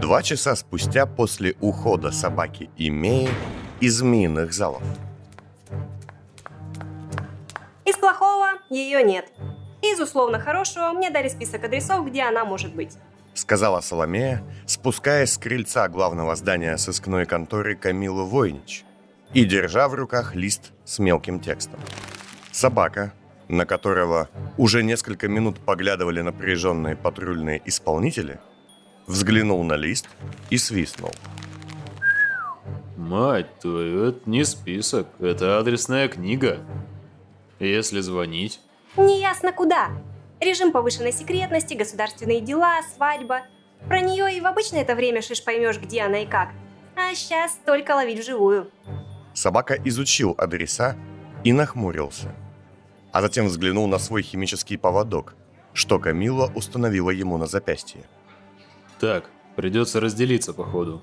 Два часа спустя после ухода собаки Имеи из змеиных залов. Из плохого ее нет. Из условно хорошего мне дали список адресов, где она может быть. Сказала Соломея, спускаясь с крыльца главного здания сыскной конторы Камилы Войнич и держа в руках лист с мелким текстом. Собака, на которого уже несколько минут поглядывали напряженные патрульные исполнители, взглянул на лист и свистнул. Мать твою, это не список, это адресная книга. Если звонить... Неясно куда. Режим повышенной секретности, государственные дела, свадьба. Про нее и в обычное это время шиш поймешь, где она и как. А сейчас только ловить вживую. Собака изучил адреса и нахмурился. А затем взглянул на свой химический поводок, что Камила установила ему на запястье. Так, придется разделиться, походу.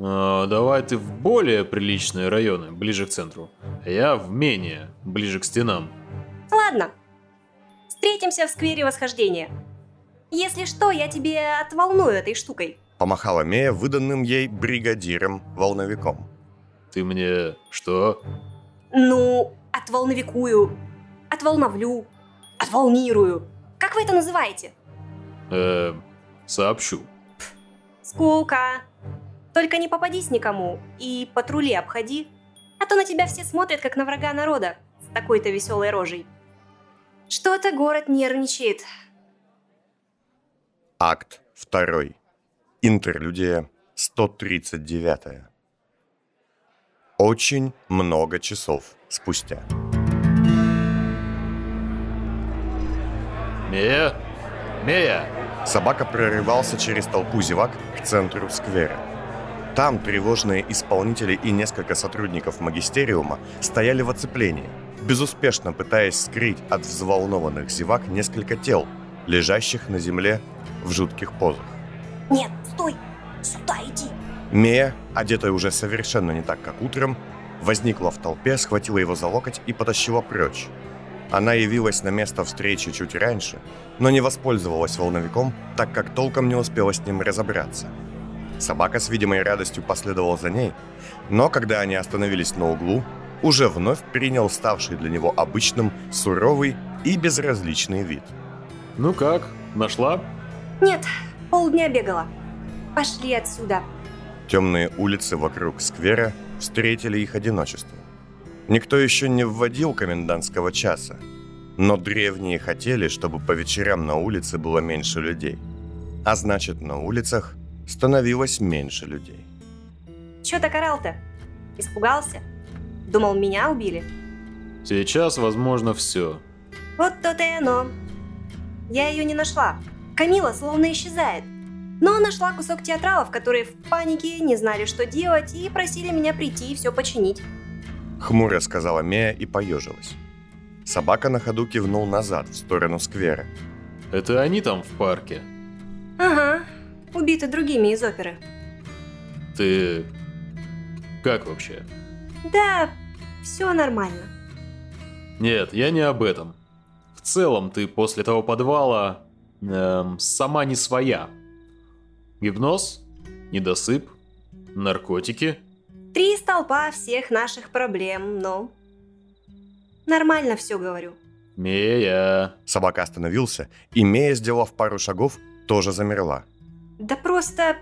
А, давай ты в более приличные районы, ближе к центру. А я в менее, ближе к стенам. Ладно. Встретимся в сквере восхождения. Если что, я тебе отволную этой штукой. Помахала Мея выданным ей бригадиром-волновиком. Ты мне что? Ну, отволновикую, отволновлю, отволнирую. Как вы это называете? Э, сообщу. Скука. Только не попадись никому и патрули обходи, а то на тебя все смотрят, как на врага народа, с такой-то веселой рожей. Что-то город нервничает. Акт 2. Интерлюдия 139. Очень много часов спустя. Мея? Мея! Собака прорывался через толпу зевак к центру сквера. Там тревожные исполнители и несколько сотрудников магистериума стояли в оцеплении, безуспешно пытаясь скрыть от взволнованных зевак несколько тел, лежащих на земле в жутких позах. Нет, стой! Сюда иди! Мея, одетая уже совершенно не так, как утром, возникла в толпе, схватила его за локоть и потащила прочь. Она явилась на место встречи чуть раньше, но не воспользовалась волновиком, так как толком не успела с ним разобраться. Собака с видимой радостью последовала за ней, но когда они остановились на углу, уже вновь принял ставший для него обычным суровый и безразличный вид. Ну как, нашла? Нет, полдня бегала. Пошли отсюда. Темные улицы вокруг сквера встретили их одиночество. Никто еще не вводил комендантского часа, но древние хотели, чтобы по вечерам на улице было меньше людей. А значит, на улицах становилось меньше людей. Чё так орал-то? Испугался? Думал, меня убили? Сейчас возможно все. Вот то-то и оно. Я ее не нашла. Камила словно исчезает. Но нашла кусок театралов, которые в панике не знали, что делать, и просили меня прийти и все починить. Хмуро сказала Мея и поежилась. Собака на ходу кивнул назад, в сторону сквера. Это они там в парке? Ага, убиты другими из оперы. Ты... Как вообще? Да, все нормально. Нет, я не об этом. В целом, ты после того подвала... Эм, сама не своя. Гипноз? Недосып? Наркотики? Три столпа всех наших проблем, но... Нормально все говорю. Мея. Собака остановился, и Мея, сделав пару шагов, тоже замерла. Да просто...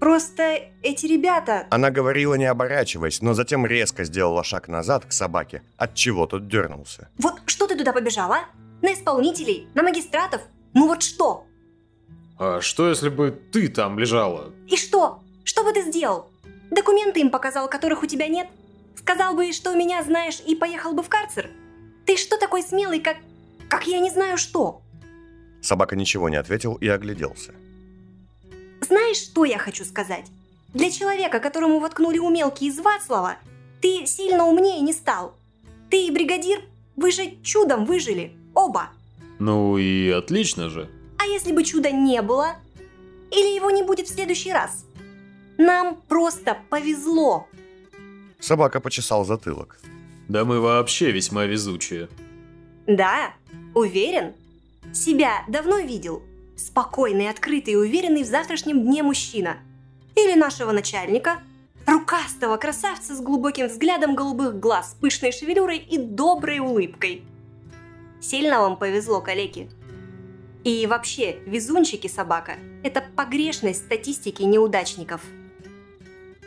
Просто эти ребята... Она говорила, не оборачиваясь, но затем резко сделала шаг назад к собаке, от чего тот дернулся. Вот что ты туда побежала? На исполнителей? На магистратов? Ну вот что? А что если бы ты там лежала? И что? Что бы ты сделал? Документы им показал, которых у тебя нет? Сказал бы, что меня знаешь, и поехал бы в карцер? Ты что такой смелый, как... как я не знаю что? Собака ничего не ответил и огляделся. Знаешь, что я хочу сказать? Для человека, которому воткнули умелки из Вацлава, ты сильно умнее не стал. Ты и бригадир, вы же чудом выжили. Оба. Ну и отлично же. А если бы чуда не было? Или его не будет в следующий раз? Нам просто повезло. Собака почесал затылок. Да мы вообще весьма везучие. Да, уверен. Себя давно видел. Спокойный, открытый и уверенный в завтрашнем дне мужчина. Или нашего начальника, рукастого красавца с глубоким взглядом голубых глаз, пышной шевелюрой и доброй улыбкой. Сильно вам повезло, коллеги. И вообще, везунчики собака – это погрешность статистики неудачников.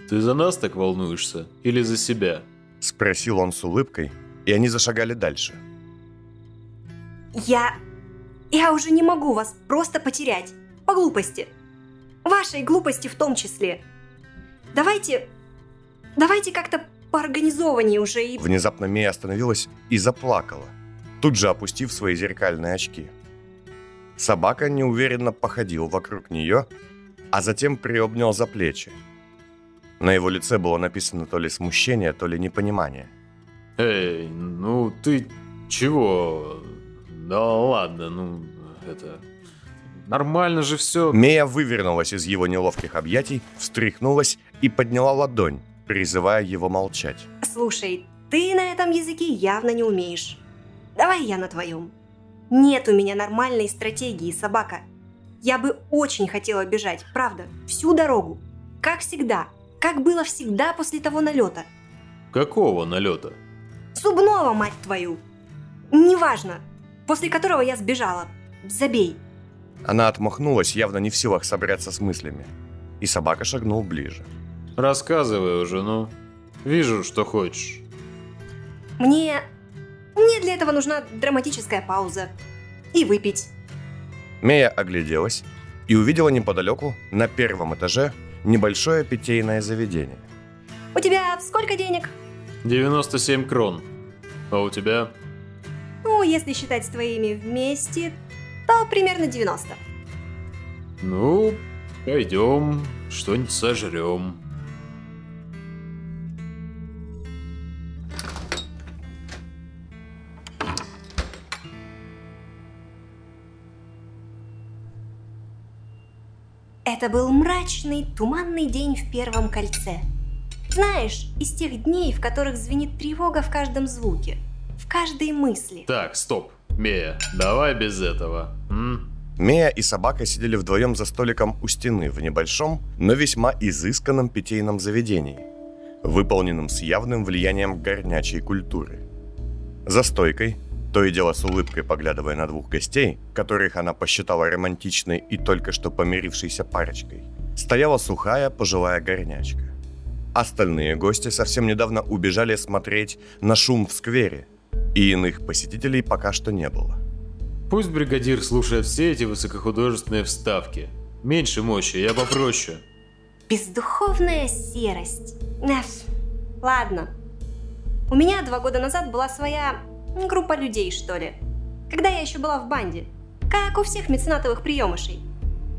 Ты за нас так волнуешься или за себя? Спросил он с улыбкой, и они зашагали дальше. Я... Я уже не могу вас просто потерять. По глупости. Вашей глупости в том числе. Давайте... Давайте как-то поорганизованнее уже и... Внезапно Мия остановилась и заплакала, тут же опустив свои зеркальные очки. Собака неуверенно походил вокруг нее, а затем приобнял за плечи. На его лице было написано то ли смущение, то ли непонимание. Эй, ну ты чего? Да ладно, ну это... Нормально же все. Мия вывернулась из его неловких объятий, встряхнулась и подняла ладонь, призывая его молчать. Слушай, ты на этом языке явно не умеешь. Давай я на твоем. Нет у меня нормальной стратегии, собака. Я бы очень хотела бежать, правда, всю дорогу. Как всегда, как было всегда после того налета. Какого налета? Зубного, мать твою! Неважно, после которого я сбежала. Забей. Она отмахнулась, явно не в силах собраться с мыслями. И собака шагнул ближе. Рассказывай уже, ну. Вижу, что хочешь. Мне... Мне для этого нужна драматическая пауза. И выпить. Мия огляделась и увидела неподалеку, на первом этаже, небольшое питейное заведение. У тебя сколько денег? 97 крон. А у тебя? Ну, если считать с твоими вместе, то примерно 90. Ну, пойдем, что-нибудь сожрем. Это был мрачный, туманный день в первом кольце. Знаешь, из тех дней, в которых звенит тревога в каждом звуке, в каждой мысли. Так, стоп. Мея, давай без этого. М? Мия и собака сидели вдвоем за столиком у стены в небольшом, но весьма изысканном питейном заведении, выполненном с явным влиянием горнячей культуры. За стойкой, то и дело с улыбкой поглядывая на двух гостей, которых она посчитала романтичной и только что помирившейся парочкой, стояла сухая пожилая горнячка. Остальные гости совсем недавно убежали смотреть на шум в сквере, и иных посетителей пока что не было. Пусть бригадир слушает все эти высокохудожественные вставки. Меньше мощи, я попроще. Бездуховная серость. Эф, Ладно. У меня два года назад была своя группа людей, что ли. Когда я еще была в банде. Как у всех меценатовых приемышей.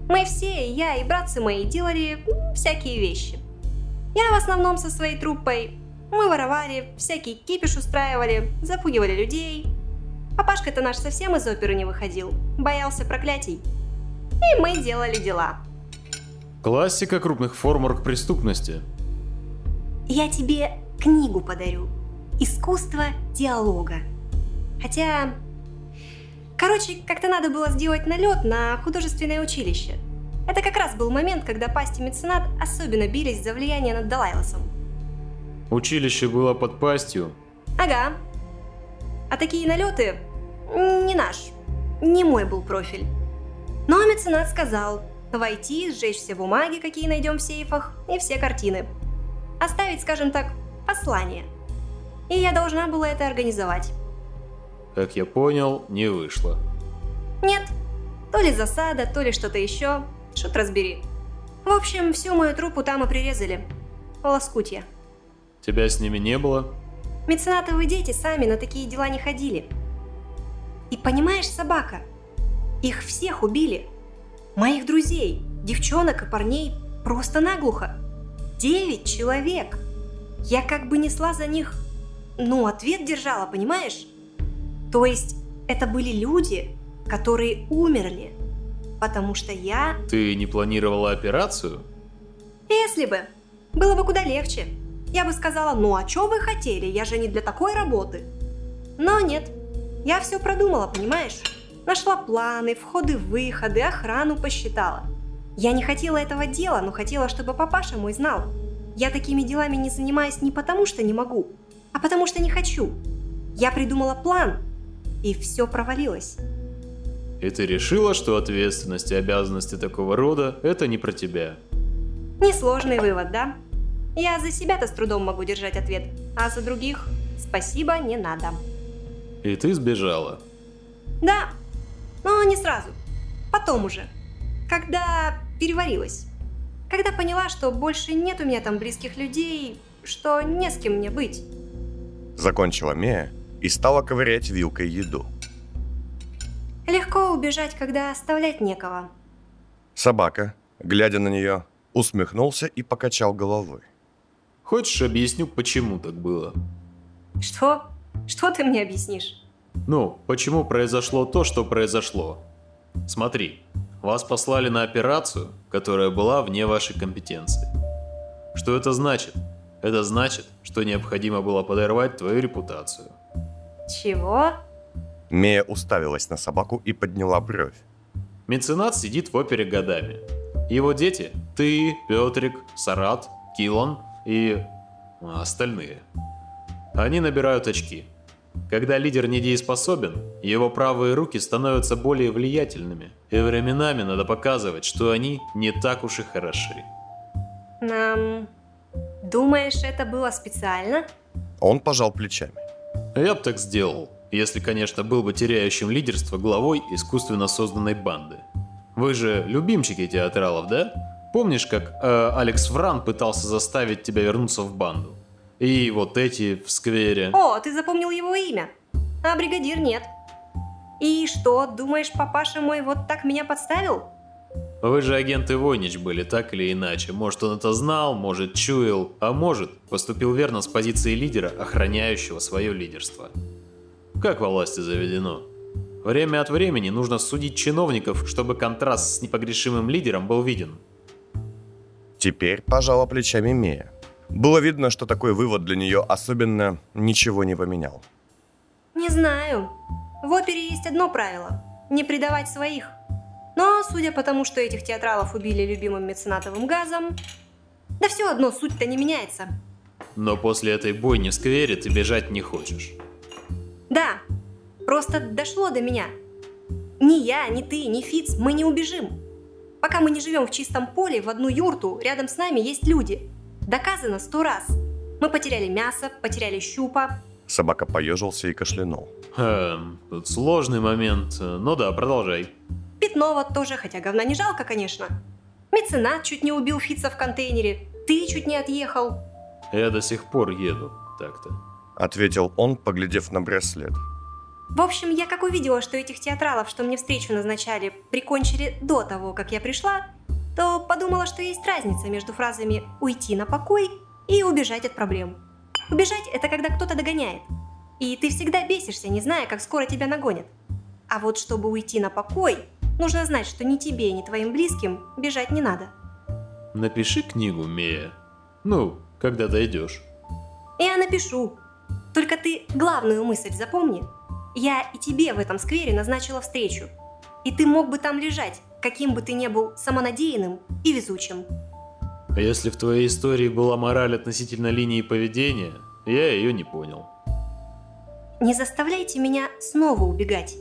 Мы все, я и братцы мои, делали всякие вещи. Я в основном со своей труппой. Мы воровали, всякий кипиш устраивали, запугивали людей. Папашка-то наш совсем из оперы не выходил, боялся проклятий. И мы делали дела. Классика крупных форм оргпреступности. Я тебе книгу подарю. Искусство диалога. Хотя... Короче, как-то надо было сделать налет на художественное училище. Это как раз был момент, когда пасть и меценат особенно бились за влияние над Далайлосом. Училище было под пастью. Ага. А такие налеты не наш, не мой был профиль. Но меценат сказал войти, сжечь все бумаги, какие найдем в сейфах, и все картины. Оставить, скажем так, послание. И я должна была это организовать. Как я понял, не вышло. Нет, то ли засада, то ли что-то еще. Шут разбери. В общем, всю мою труппу там и прирезали. Лоскутья. Тебя с ними не было? Меценатовые дети сами на такие дела не ходили. И понимаешь, собака, их всех убили. Моих друзей, девчонок и парней просто наглухо. Девять человек. Я как бы несла за них, ну, ответ держала, понимаешь? То есть это были люди, которые умерли, потому что я Ты не планировала операцию? Если бы. Было бы куда легче. Я бы сказала, ну а что вы хотели, я же не для такой работы. Но нет. Я все продумала, понимаешь? Нашла планы, входы-выходы, охрану посчитала. Я не хотела этого дела, но хотела, чтобы папаша мой знал. Я такими делами не занимаюсь не потому, что не могу, а потому что не хочу. Я придумала план, и все провалилось. И ты решила, что ответственность и обязанности такого рода – это не про тебя. Несложный вывод, да? Я за себя-то с трудом могу держать ответ, а за других спасибо не надо. И ты сбежала. Да, но не сразу. Потом уже. Когда переварилась. Когда поняла, что больше нет у меня там близких людей, что не с кем мне быть. Закончила Мея и стала ковырять вилкой еду. Легко убежать, когда оставлять некого. Собака, глядя на нее, усмехнулся и покачал головой. Хочешь, объясню, почему так было? Что? Что ты мне объяснишь? Ну, почему произошло то, что произошло? Смотри, вас послали на операцию, которая была вне вашей компетенции. Что это значит? Это значит, что необходимо было подорвать твою репутацию. Чего? Мея уставилась на собаку и подняла бровь. Меценат сидит в опере годами. Его дети – ты, Петрик, Сарат, Килон и остальные. Они набирают очки. Когда лидер недееспособен, его правые руки становятся более влиятельными, и временами надо показывать, что они не так уж и хороши. Нам... Думаешь, это было специально? Он пожал плечами. Я бы так сделал, если, конечно, был бы теряющим лидерство главой искусственно созданной банды. Вы же любимчики театралов, да? Помнишь, как э, Алекс Вран пытался заставить тебя вернуться в банду? И вот эти в сквере. О, ты запомнил его имя. А бригадир нет. И что, думаешь, папаша мой вот так меня подставил? Вы же агенты Войнич были, так или иначе. Может, он это знал, может, чуял, а может, поступил верно с позиции лидера, охраняющего свое лидерство. Как во власти заведено. Время от времени нужно судить чиновников, чтобы контраст с непогрешимым лидером был виден. Теперь пожала плечами Мея. Было видно, что такой вывод для нее особенно ничего не поменял. Не знаю. В опере есть одно правило – не предавать своих. Но, судя по тому, что этих театралов убили любимым меценатовым газом, да все одно суть-то не меняется. Но после этой бойни в сквере ты бежать не хочешь. Да, просто дошло до меня. Ни я, ни ты, ни Фиц, мы не убежим. Пока мы не живем в чистом поле, в одну юрту, рядом с нами есть люди. Доказано сто раз. Мы потеряли мясо, потеряли щупа. Собака поежился и кашлянул. Эм, тут сложный момент. Ну да, продолжай. Вот тоже, хотя говна не жалко, конечно. Меценат чуть не убил Фица в контейнере. Ты чуть не отъехал. Я до сих пор еду, так-то. Ответил он, поглядев на браслет. В общем, я как увидела, что этих театралов, что мне встречу назначали, прикончили до того, как я пришла, то подумала, что есть разница между фразами «уйти на покой» и «убежать от проблем». Убежать – это когда кто-то догоняет. И ты всегда бесишься, не зная, как скоро тебя нагонят. А вот чтобы уйти на покой, нужно знать, что ни тебе, ни твоим близким бежать не надо. Напиши книгу, Мея. Ну, когда дойдешь. Я напишу. Только ты главную мысль запомни. Я и тебе в этом сквере назначила встречу. И ты мог бы там лежать, каким бы ты ни был самонадеянным и везучим. А если в твоей истории была мораль относительно линии поведения, я ее не понял. Не заставляйте меня снова убегать.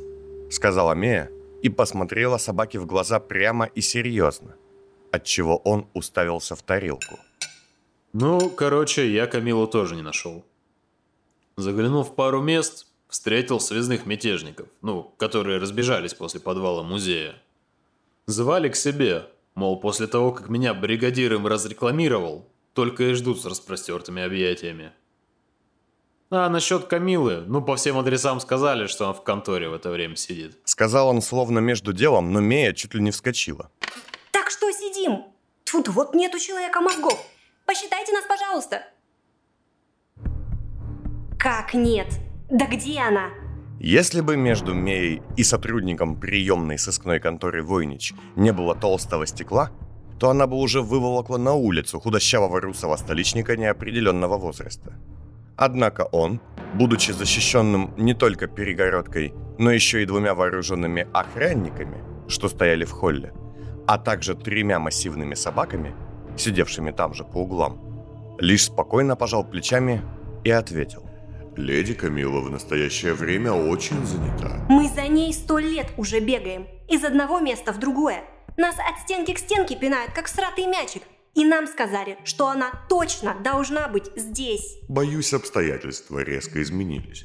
Сказала Мея и посмотрела собаке в глаза прямо и серьезно, отчего он уставился в тарелку. Ну, короче, я Камилу тоже не нашел. Заглянув в пару мест, встретил связных мятежников, ну, которые разбежались после подвала музея. Звали к себе, мол, после того, как меня бригадир им разрекламировал, только и ждут с распростертыми объятиями. А насчет Камилы, ну, по всем адресам сказали, что он в конторе в это время сидит. Сказал он словно между делом, но Мея чуть ли не вскочила. Так что сидим? Тут вот нет у человека мозгов. Посчитайте нас, пожалуйста. Как нет? Да где она? Если бы между Меей и сотрудником приемной сыскной конторы Войнич не было толстого стекла, то она бы уже выволокла на улицу худощавого русого столичника неопределенного возраста. Однако он, будучи защищенным не только перегородкой, но еще и двумя вооруженными охранниками, что стояли в холле, а также тремя массивными собаками, сидевшими там же по углам, лишь спокойно пожал плечами и ответил. Леди Камила в настоящее время очень занята. Мы за ней сто лет уже бегаем. Из одного места в другое. Нас от стенки к стенке пинают, как сратый мячик. И нам сказали, что она точно должна быть здесь. Боюсь, обстоятельства резко изменились.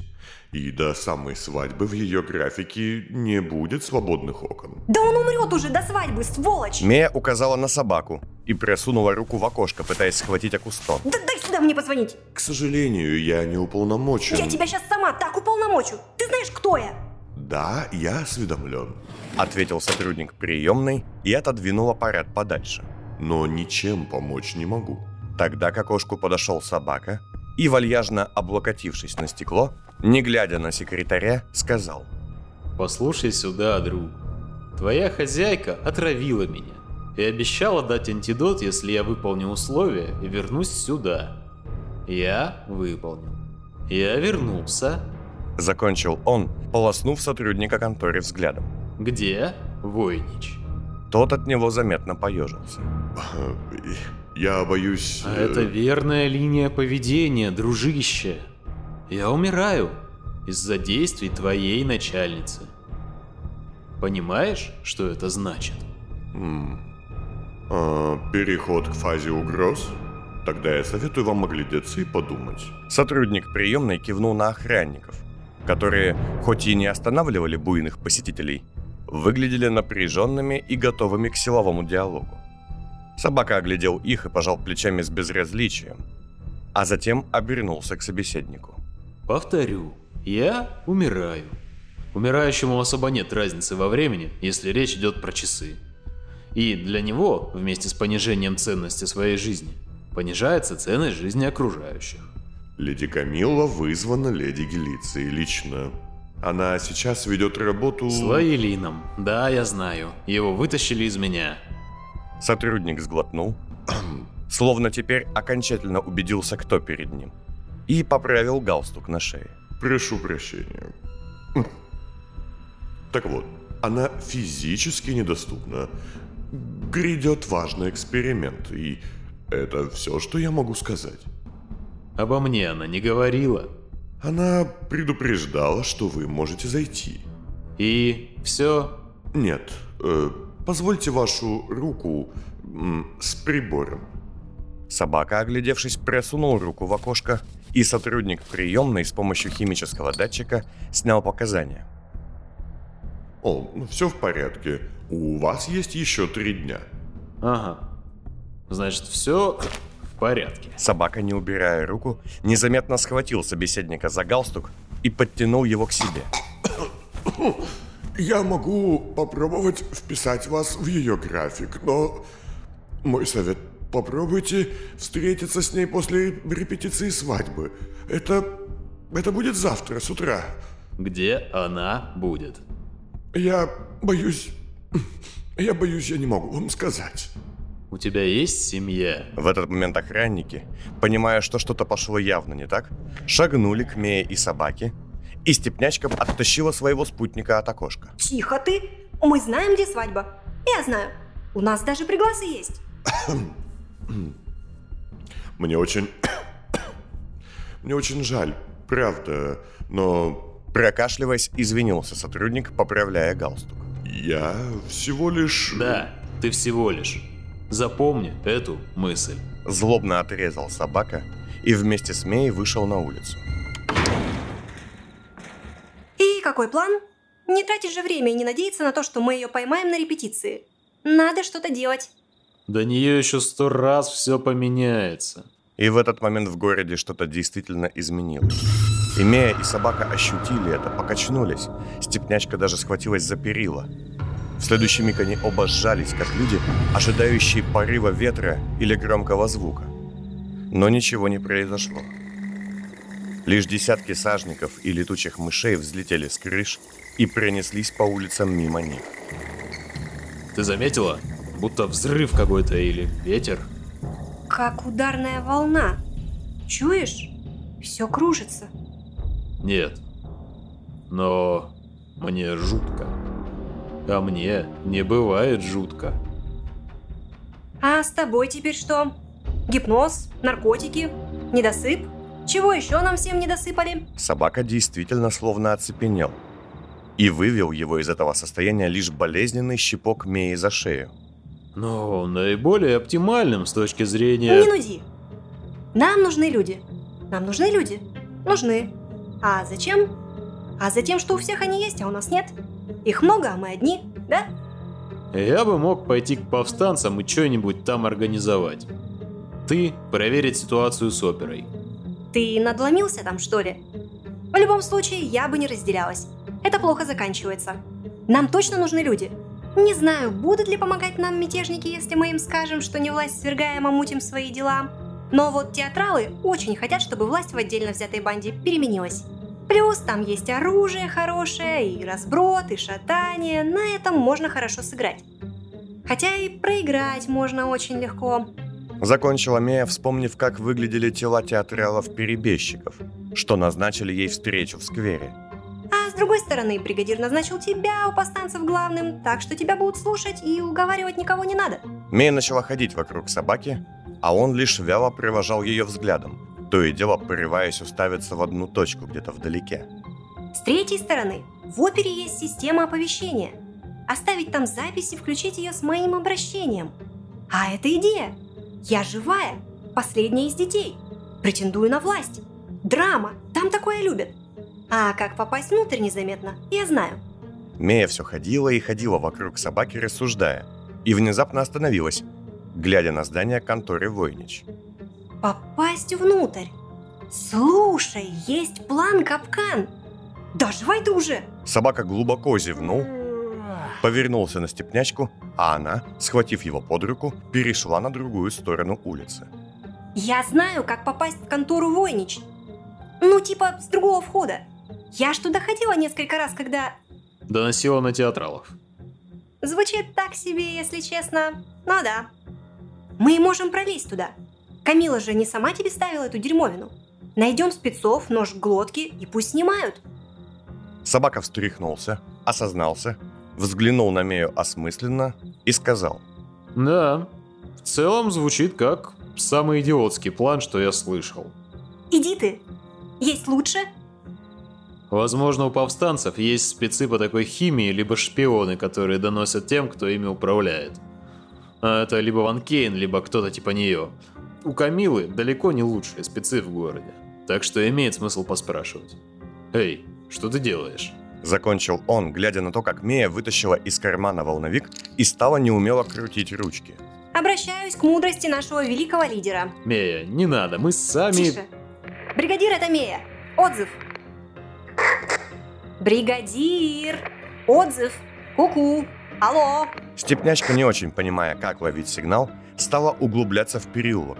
И до самой свадьбы в ее графике не будет свободных окон. Да он умрет уже до свадьбы, сволочь! Мея указала на собаку и просунула руку в окошко, пытаясь схватить Акустон. Да дай сюда мне позвонить! К сожалению, я не уполномочен. Я тебя сейчас сама так уполномочу! Ты знаешь, кто я? Да, я осведомлен. Ответил сотрудник приемной и отодвинул аппарат подальше. Но ничем помочь не могу. Тогда к окошку подошел собака и, вальяжно облокотившись на стекло, не глядя на секретаря, сказал. Послушай сюда, друг. Твоя хозяйка отравила меня и обещала дать антидот, если я выполню условия и вернусь сюда. Я выполнил. Я вернулся. Закончил он, полоснув сотрудника конторы взглядом. Где Войнич? Тот от него заметно поежился. Я боюсь... А э, это верная линия поведения, дружище. Я умираю из-за действий твоей начальницы. Понимаешь, что это значит? м, а, переход к фазе угроз? Тогда я советую вам оглядеться и подумать. Сотрудник приемной кивнул на охранников, которые, хоть и не останавливали буйных посетителей, выглядели напряженными и готовыми к силовому диалогу. Собака оглядел их и пожал плечами с безразличием, а затем обернулся к собеседнику. Повторю, я умираю. Умирающему особо нет разницы во времени, если речь идет про часы. И для него, вместе с понижением ценности своей жизни, понижается ценность жизни окружающих. Леди Камилла вызвана леди Гелицией лично. Она сейчас ведет работу... С Лаэлином. Да, я знаю. Его вытащили из меня. Сотрудник сглотнул, словно теперь окончательно убедился, кто перед ним, и поправил галстук на шее. Прошу прощения. Так вот, она физически недоступна. Грядет важный эксперимент, и это все, что я могу сказать. Обо мне она не говорила. Она предупреждала, что вы можете зайти. И все. Нет, э, позвольте вашу руку м, с прибором. Собака, оглядевшись, просунул руку в окошко, и сотрудник приемной с помощью химического датчика снял показания. О, все в порядке. У вас есть еще три дня. Ага. Значит, все в порядке. Собака, не убирая руку, незаметно схватил собеседника за галстук и подтянул его к себе. Я могу попробовать вписать вас в ее график, но мой совет попробуйте встретиться с ней после репетиции свадьбы. Это это будет завтра с утра. Где она будет? Я боюсь, я боюсь, я не могу вам сказать. У тебя есть семья? В этот момент охранники, понимая, что что-то пошло явно не так, шагнули к Мее и собаке, и степнячка оттащила своего спутника от окошка. Тихо ты! Мы знаем, где свадьба. Я знаю. У нас даже пригласы есть. Мне очень... Мне очень жаль, правда, но Прокашливаясь, извинился сотрудник, поправляя галстук. я всего лишь... Да, ты всего лишь. Запомни эту мысль. Злобно отрезал собака и вместе с Меей вышел на улицу. И какой план? Не тратить же время и не надеяться на то, что мы ее поймаем на репетиции. Надо что-то делать. До нее еще сто раз все поменяется. И в этот момент в городе что-то действительно изменилось. И Мея, и собака ощутили это, покачнулись. Степнячка даже схватилась за перила. В следующий миг они оба сжались, как люди, ожидающие порыва ветра или громкого звука. Но ничего не произошло. Лишь десятки сажников и летучих мышей взлетели с крыш и пронеслись по улицам мимо них. Ты заметила? Будто взрыв какой-то или ветер. Как ударная волна. Чуешь? Все кружится. Нет. Но мне жутко. А мне не бывает жутко. А с тобой теперь что? Гипноз? Наркотики? Недосып? Чего еще нам всем не досыпали? Собака действительно словно оцепенел. И вывел его из этого состояния лишь болезненный щипок Меи за шею. Но наиболее оптимальным с точки Не зрения... нуди. Нам нужны люди. Нам нужны люди. Нужны. А зачем? А за тем, что у всех они есть, а у нас нет. Их много, а мы одни, да? Я бы мог пойти к повстанцам и что-нибудь там организовать. Ты проверить ситуацию с оперой. Ты надломился там, что ли? В любом случае, я бы не разделялась. Это плохо заканчивается. Нам точно нужны люди. Не знаю, будут ли помогать нам мятежники, если мы им скажем, что не власть свергаем, а мутим свои дела. Но вот театралы очень хотят, чтобы власть в отдельно взятой банде переменилась. Плюс там есть оружие хорошее, и разброд, и шатание. На этом можно хорошо сыграть. Хотя и проиграть можно очень легко. Закончила Мея, вспомнив, как выглядели тела театралов-перебежчиков, что назначили ей встречу в сквере. А с другой стороны, бригадир назначил тебя у повстанцев главным, так что тебя будут слушать и уговаривать никого не надо. Мея начала ходить вокруг собаки, а он лишь вяло провожал ее взглядом, то и дело порываясь уставиться в одну точку где-то вдалеке. С третьей стороны, в опере есть система оповещения. Оставить там запись и включить ее с моим обращением. А это идея. Я живая, последняя из детей. Претендую на власть. Драма, там такое любят. А как попасть внутрь незаметно, я знаю. Мея все ходила и ходила вокруг собаки, рассуждая, и внезапно остановилась, глядя на здание конторы Войнич. Попасть внутрь. Слушай, есть план капкан. Да живай ты уже! Собака глубоко зевнул, повернулся на степнячку, а она, схватив его под руку, перешла на другую сторону улицы. Я знаю, как попасть в контору Войнич. Ну, типа, с другого входа. Я ж туда ходила несколько раз, когда... Доносила на театралов. Звучит так себе, если честно. Ну да. Мы можем пролезть туда. Камила же не сама тебе ставила эту дерьмовину. Найдем спецов, нож к глотке и пусть снимают. Собака встряхнулся, осознался, взглянул на Мею осмысленно и сказал. Да, в целом звучит как самый идиотский план, что я слышал. Иди ты. Есть лучше? Возможно, у повстанцев есть спецы по такой химии, либо шпионы, которые доносят тем, кто ими управляет. А это либо Ван Кейн, либо кто-то типа нее. У Камилы далеко не лучшие спецы в городе, так что имеет смысл поспрашивать. Эй, что ты делаешь? Закончил он, глядя на то, как Мея вытащила из кармана волновик и стала неумело крутить ручки. Обращаюсь к мудрости нашего великого лидера. Мея, не надо, мы сами... Тише. Бригадир, это Мея. Отзыв. Бригадир. Отзыв. Ку-ку. Алло. Степнячка, не очень понимая, как ловить сигнал, стала углубляться в переулок.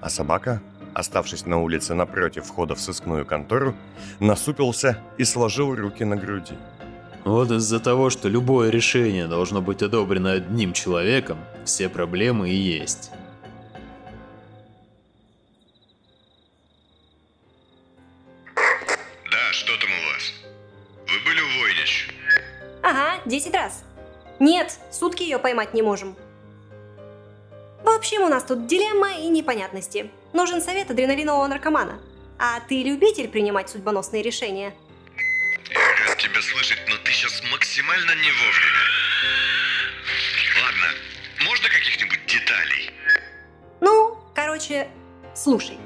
А собака, оставшись на улице напротив входа в сыскную контору, насупился и сложил руки на груди. Вот из-за того, что любое решение должно быть одобрено одним человеком, все проблемы и есть. Да, что там у вас? Вы были у Войнич? Ага, 10 раз. Нет, сутки ее поймать не можем. В общем, у нас тут дилемма и непонятности. Нужен совет адреналинового наркомана. А ты любитель принимать судьбоносные решения? Рад тебя слышать, но ты сейчас максимально не вовремя. Ладно, можно каких-нибудь деталей? Ну, короче, слушай.